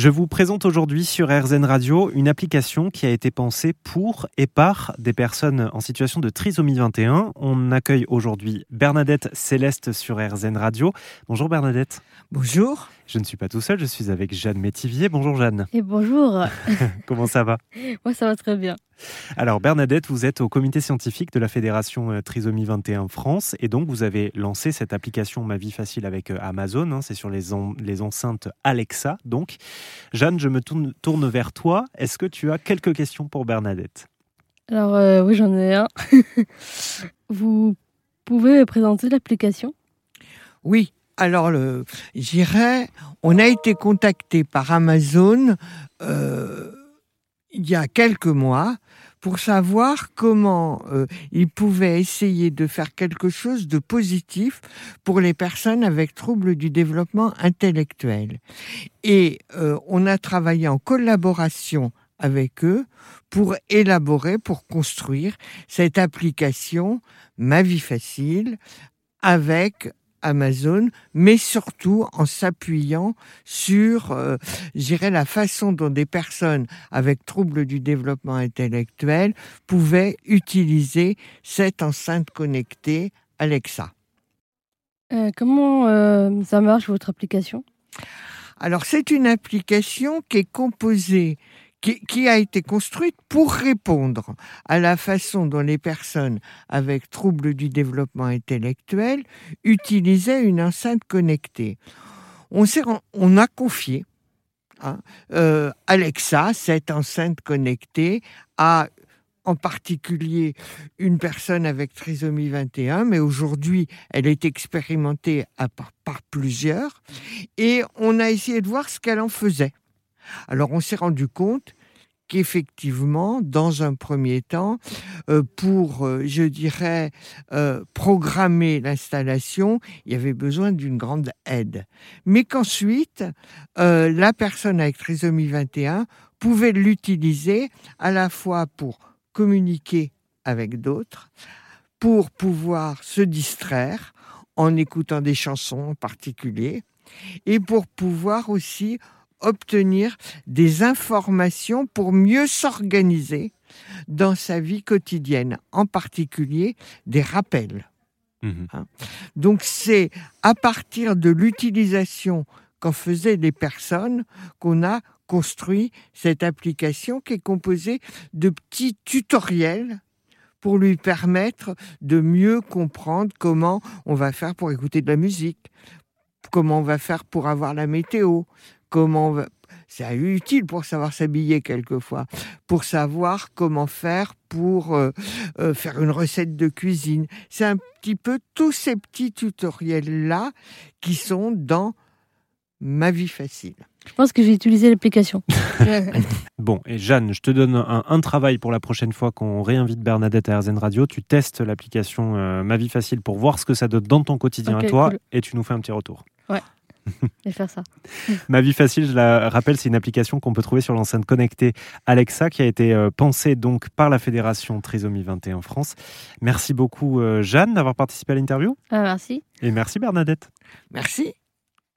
Je vous présente aujourd'hui sur RZN Radio une application qui a été pensée pour et par des personnes en situation de trisomie 21. On accueille aujourd'hui Bernadette Céleste sur RZN Radio. Bonjour Bernadette. Bonjour. Je ne suis pas tout seul, je suis avec Jeanne Métivier. Bonjour Jeanne. Et bonjour. Comment ça va? Moi ça va très bien. Alors Bernadette, vous êtes au comité scientifique de la Fédération euh, Trisomie 21 France et donc vous avez lancé cette application Ma vie facile avec euh, Amazon. Hein. C'est sur les, les enceintes Alexa. Donc Jeanne, je me tourne, vers toi. Est-ce que tu as quelques questions pour Bernadette? Alors euh, oui, j'en ai un. vous pouvez présenter l'application? Oui. Alors, j'irai. On a été contacté par Amazon il y a quelques mois pour savoir comment euh, ils pouvaient essayer de faire quelque chose de positif pour les personnes avec troubles du développement intellectuel. Et euh, on a travaillé en collaboration avec eux pour élaborer, pour construire cette application Ma vie facile avec Amazon, mais surtout en s'appuyant sur, euh, la façon dont des personnes avec troubles du développement intellectuel pouvaient utiliser cette enceinte connectée Alexa. Euh, comment euh, ça marche votre application? Alors c'est une application qui est composée qui, a été construite pour répondre à la façon dont les personnes avec troubles du développement intellectuel utilisaient une enceinte connectée. On, on a confié hein, euh, Alexa, cette enceinte connectée, à en particulier une personne avec trisomie 21, mais aujourd'hui, elle est expérimentée par plusieurs, et on a essayé de voir ce qu'elle en faisait. Alors on s'est rendu compte qu'effectivement, dans un premier temps, euh, pour, euh, je dirais, euh, programmer l'installation, il y avait besoin d'une grande aide. Mais qu'ensuite, la personne avec trisomie 21 pouvait l'utiliser à la fois pour communiquer avec d'autres, pour pouvoir se distraire en écoutant des chansons en particulier, et pour pouvoir aussi obtenir des informations pour mieux s'organiser dans sa vie quotidienne, en particulier des rappels. Mhm. Hein. Donc c'est à partir de l'utilisation qu'en faisaient les personnes qu'on a construit cette application qui est composée de petits tutoriels pour lui permettre de mieux comprendre comment on va faire pour écouter de la musique, comment on va faire pour avoir la météo, comment c'est utile pour savoir s'habiller quelquefois, pour savoir comment faire pour euh, euh, faire une recette de cuisine. C'est un petit peu tous ces petits tutoriels-là qui sont dans ma vie facile. Je pense que j'ai utilisé l'application. bon, et Jeanne, je te donne un, travail pour la prochaine fois qu'on réinvite Bernadette à RZN Radio. Tu testes l'application euh, Ma vie facile pour voir ce que ça donne dans ton quotidien à toi et tu nous fais un petit retour. Ouais. et faire ça. Ma vie facile, je la rappelle, c'est une application qu'on peut trouver sur l'enceinte connectée Alexa qui a été euh, pensée donc par la Fédération Trisomie 21 France. Merci beaucoup euh, Jeanne d'avoir participé à l'interview. Ah, merci. Et merci Bernadette. Merci.